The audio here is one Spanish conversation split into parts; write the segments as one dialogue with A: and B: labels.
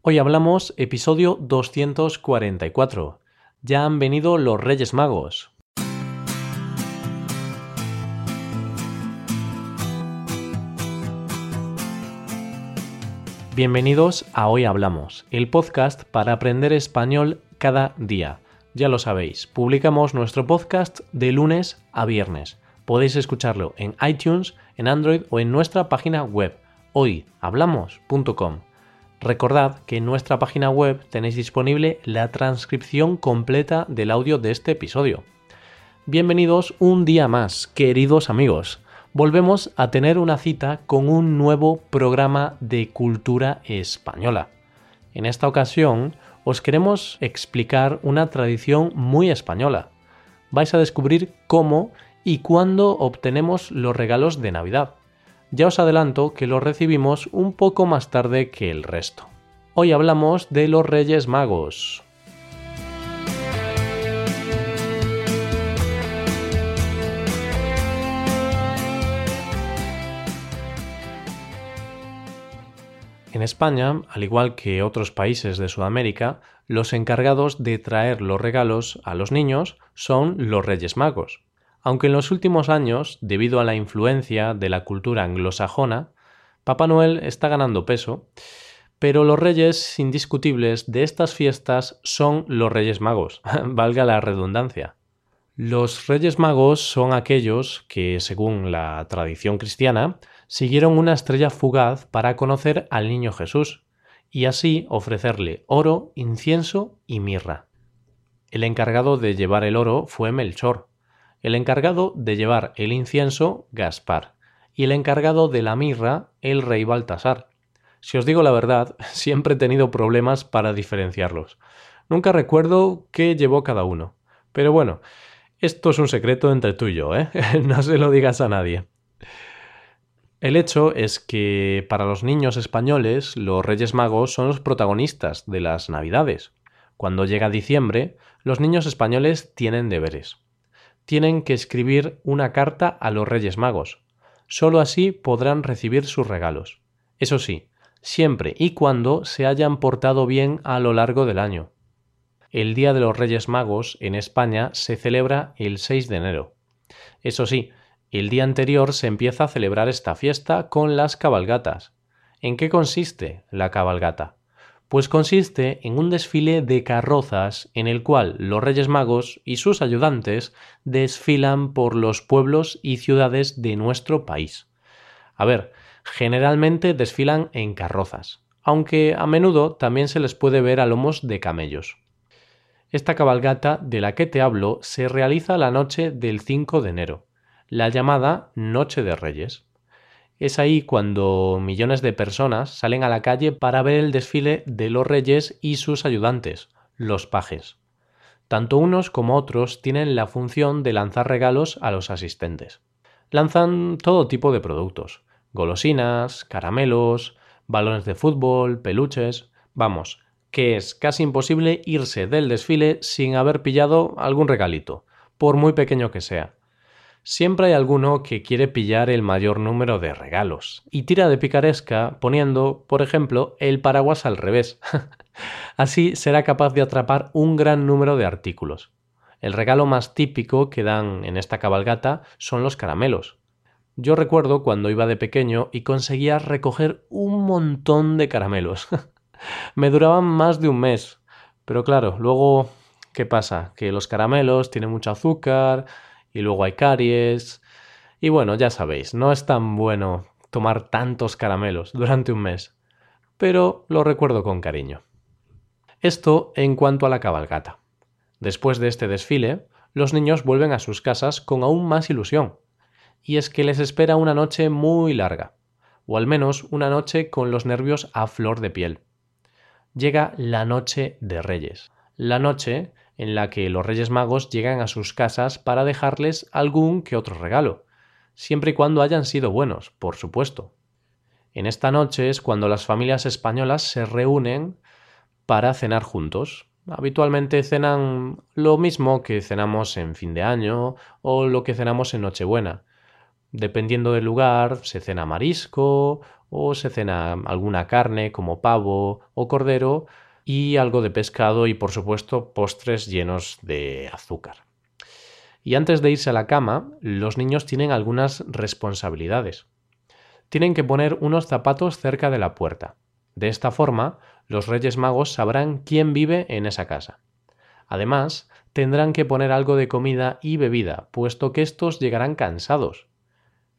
A: Hoy hablamos episodio 244. Ya han venido los Reyes Magos. Bienvenidos a Hoy Hablamos, el podcast para aprender español cada día. Ya lo sabéis, publicamos nuestro podcast de lunes a viernes. Podéis escucharlo en iTunes, en Android o en nuestra página web hoyhablamos.com. Recordad que en nuestra página web tenéis disponible la transcripción completa del audio de este episodio. Bienvenidos un día más, queridos amigos. Volvemos a tener una cita con un nuevo programa de cultura española. En esta ocasión os queremos explicar una tradición muy española. Vais a descubrir cómo y cuándo obtenemos los regalos de Navidad ya os adelanto que los recibimos un poco más tarde que el resto. Hoy hablamos de los Reyes Magos. En España, al igual que otros países de Sudamérica, los encargados de traer los regalos a los niños son los Reyes Magos. Aunque en los últimos años, debido a la influencia de la cultura anglosajona, Papá Noel está ganando peso, pero los reyes indiscutibles de estas fiestas son los Reyes Magos, valga la redundancia. Los Reyes Magos son aquellos que, según la tradición cristiana, siguieron una estrella fugaz para conocer al niño Jesús, y así ofrecerle oro, incienso y mirra. El encargado de llevar el oro fue Melchor, el encargado de llevar el incienso, Gaspar, y el encargado de la mirra, el rey Baltasar. Si os digo la verdad, siempre he tenido problemas para diferenciarlos. Nunca recuerdo qué llevó cada uno. Pero bueno, esto es un secreto entre tú y yo, ¿eh? no se lo digas a nadie. El hecho es que para los niños españoles los Reyes Magos son los protagonistas de las Navidades. Cuando llega diciembre, los niños españoles tienen deberes tienen que escribir una carta a los Reyes Magos. Solo así podrán recibir sus regalos. Eso sí, siempre y cuando se hayan portado bien a lo largo del año. El Día de los Reyes Magos en España se celebra el 6 de enero. Eso sí, el día anterior se empieza a celebrar esta fiesta con las cabalgatas. ¿En qué consiste la cabalgata? Pues consiste en un desfile de carrozas en el cual los Reyes Magos y sus ayudantes desfilan por los pueblos y ciudades de nuestro país. A ver, generalmente desfilan en carrozas, aunque a menudo también se les puede ver a lomos de camellos. Esta cabalgata de la que te hablo se realiza la noche del 5 de enero, la llamada Noche de Reyes. Es ahí cuando millones de personas salen a la calle para ver el desfile de los reyes y sus ayudantes, los pajes. Tanto unos como otros tienen la función de lanzar regalos a los asistentes. Lanzan todo tipo de productos, golosinas, caramelos, balones de fútbol, peluches, vamos, que es casi imposible irse del desfile sin haber pillado algún regalito, por muy pequeño que sea. Siempre hay alguno que quiere pillar el mayor número de regalos y tira de picaresca poniendo, por ejemplo, el paraguas al revés. Así será capaz de atrapar un gran número de artículos. El regalo más típico que dan en esta cabalgata son los caramelos. Yo recuerdo cuando iba de pequeño y conseguía recoger un montón de caramelos. Me duraban más de un mes. Pero claro, luego, ¿qué pasa? Que los caramelos tienen mucho azúcar, y luego hay caries. Y bueno, ya sabéis, no es tan bueno tomar tantos caramelos durante un mes, pero lo recuerdo con cariño. Esto en cuanto a la cabalgata. Después de este desfile, los niños vuelven a sus casas con aún más ilusión, y es que les espera una noche muy larga, o al menos una noche con los nervios a flor de piel. Llega la noche de Reyes, la noche en la que los Reyes Magos llegan a sus casas para dejarles algún que otro regalo, siempre y cuando hayan sido buenos, por supuesto. En esta noche es cuando las familias españolas se reúnen para cenar juntos. Habitualmente cenan lo mismo que cenamos en fin de año o lo que cenamos en Nochebuena. Dependiendo del lugar, se cena marisco o se cena alguna carne como pavo o cordero y algo de pescado y por supuesto postres llenos de azúcar. Y antes de irse a la cama, los niños tienen algunas responsabilidades. Tienen que poner unos zapatos cerca de la puerta. De esta forma, los Reyes Magos sabrán quién vive en esa casa. Además, tendrán que poner algo de comida y bebida, puesto que estos llegarán cansados.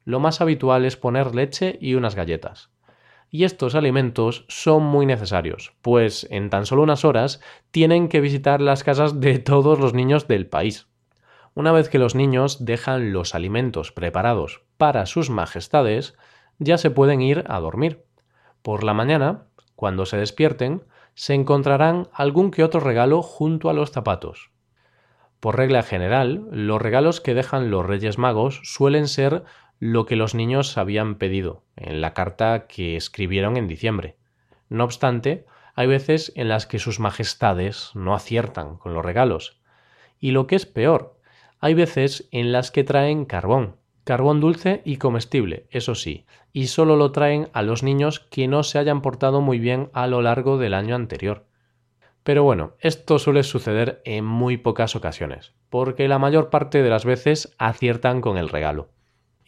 A: Lo más habitual es poner leche y unas galletas. Y estos alimentos son muy necesarios, pues en tan solo unas horas tienen que visitar las casas de todos los niños del país. Una vez que los niños dejan los alimentos preparados para sus majestades, ya se pueden ir a dormir. Por la mañana, cuando se despierten, se encontrarán algún que otro regalo junto a los zapatos. Por regla general, los regalos que dejan los Reyes Magos suelen ser lo que los niños habían pedido en la carta que escribieron en diciembre. No obstante, hay veces en las que sus majestades no aciertan con los regalos. Y lo que es peor, hay veces en las que traen carbón, carbón dulce y comestible, eso sí, y solo lo traen a los niños que no se hayan portado muy bien a lo largo del año anterior. Pero bueno, esto suele suceder en muy pocas ocasiones, porque la mayor parte de las veces aciertan con el regalo.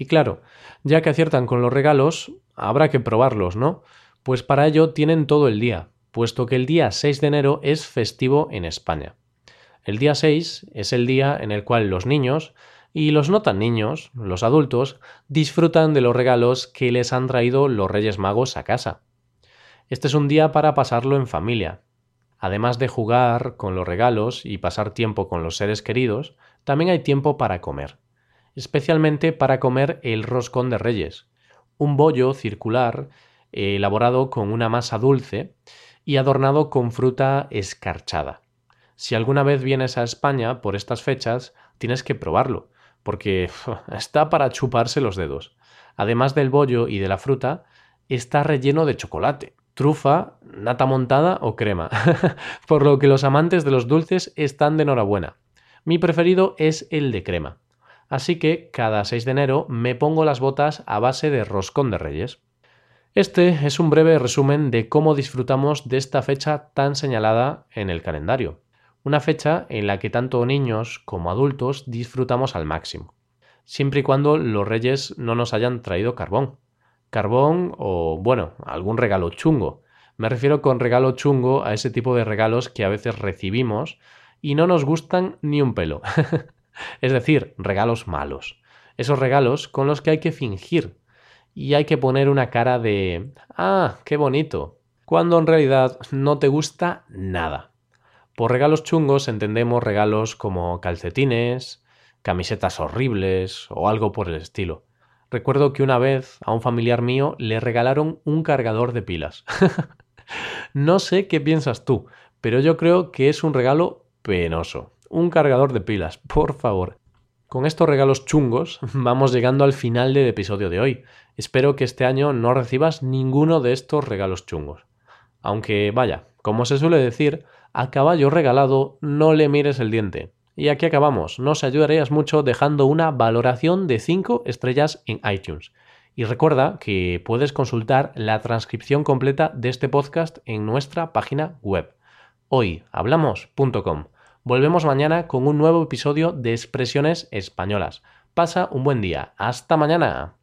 A: Y claro, ya que aciertan con los regalos, habrá que probarlos, ¿no? Pues para ello tienen todo el día, puesto que el día 6 de enero es festivo en España. El día 6 es el día en el cual los niños y los no tan niños, los adultos, disfrutan de los regalos que les han traído los Reyes Magos a casa. Este es un día para pasarlo en familia. Además de jugar con los regalos y pasar tiempo con los seres queridos, también hay tiempo para comer especialmente para comer el roscón de reyes, un bollo circular eh, elaborado con una masa dulce y adornado con fruta escarchada. Si alguna vez vienes a España por estas fechas, tienes que probarlo, porque está para chuparse los dedos. Además del bollo y de la fruta, está relleno de chocolate, trufa, nata montada o crema, por lo que los amantes de los dulces están de enhorabuena. Mi preferido es el de crema. Así que cada 6 de enero me pongo las botas a base de roscón de reyes. Este es un breve resumen de cómo disfrutamos de esta fecha tan señalada en el calendario. Una fecha en la que tanto niños como adultos disfrutamos al máximo. Siempre y cuando los reyes no nos hayan traído carbón. Carbón o, bueno, algún regalo chungo. Me refiero con regalo chungo a ese tipo de regalos que a veces recibimos y no nos gustan ni un pelo. Es decir, regalos malos. Esos regalos con los que hay que fingir. Y hay que poner una cara de Ah, qué bonito. Cuando en realidad no te gusta nada. Por regalos chungos entendemos regalos como calcetines, camisetas horribles o algo por el estilo. Recuerdo que una vez a un familiar mío le regalaron un cargador de pilas. no sé qué piensas tú, pero yo creo que es un regalo penoso un cargador de pilas, por favor. Con estos regalos chungos vamos llegando al final del episodio de hoy. Espero que este año no recibas ninguno de estos regalos chungos. Aunque vaya, como se suele decir, a caballo regalado no le mires el diente. Y aquí acabamos. Nos ayudarías mucho dejando una valoración de 5 estrellas en iTunes. Y recuerda que puedes consultar la transcripción completa de este podcast en nuestra página web hoyhablamos.com. Volvemos mañana con un nuevo episodio de Expresiones Españolas. Pasa un buen día. Hasta mañana.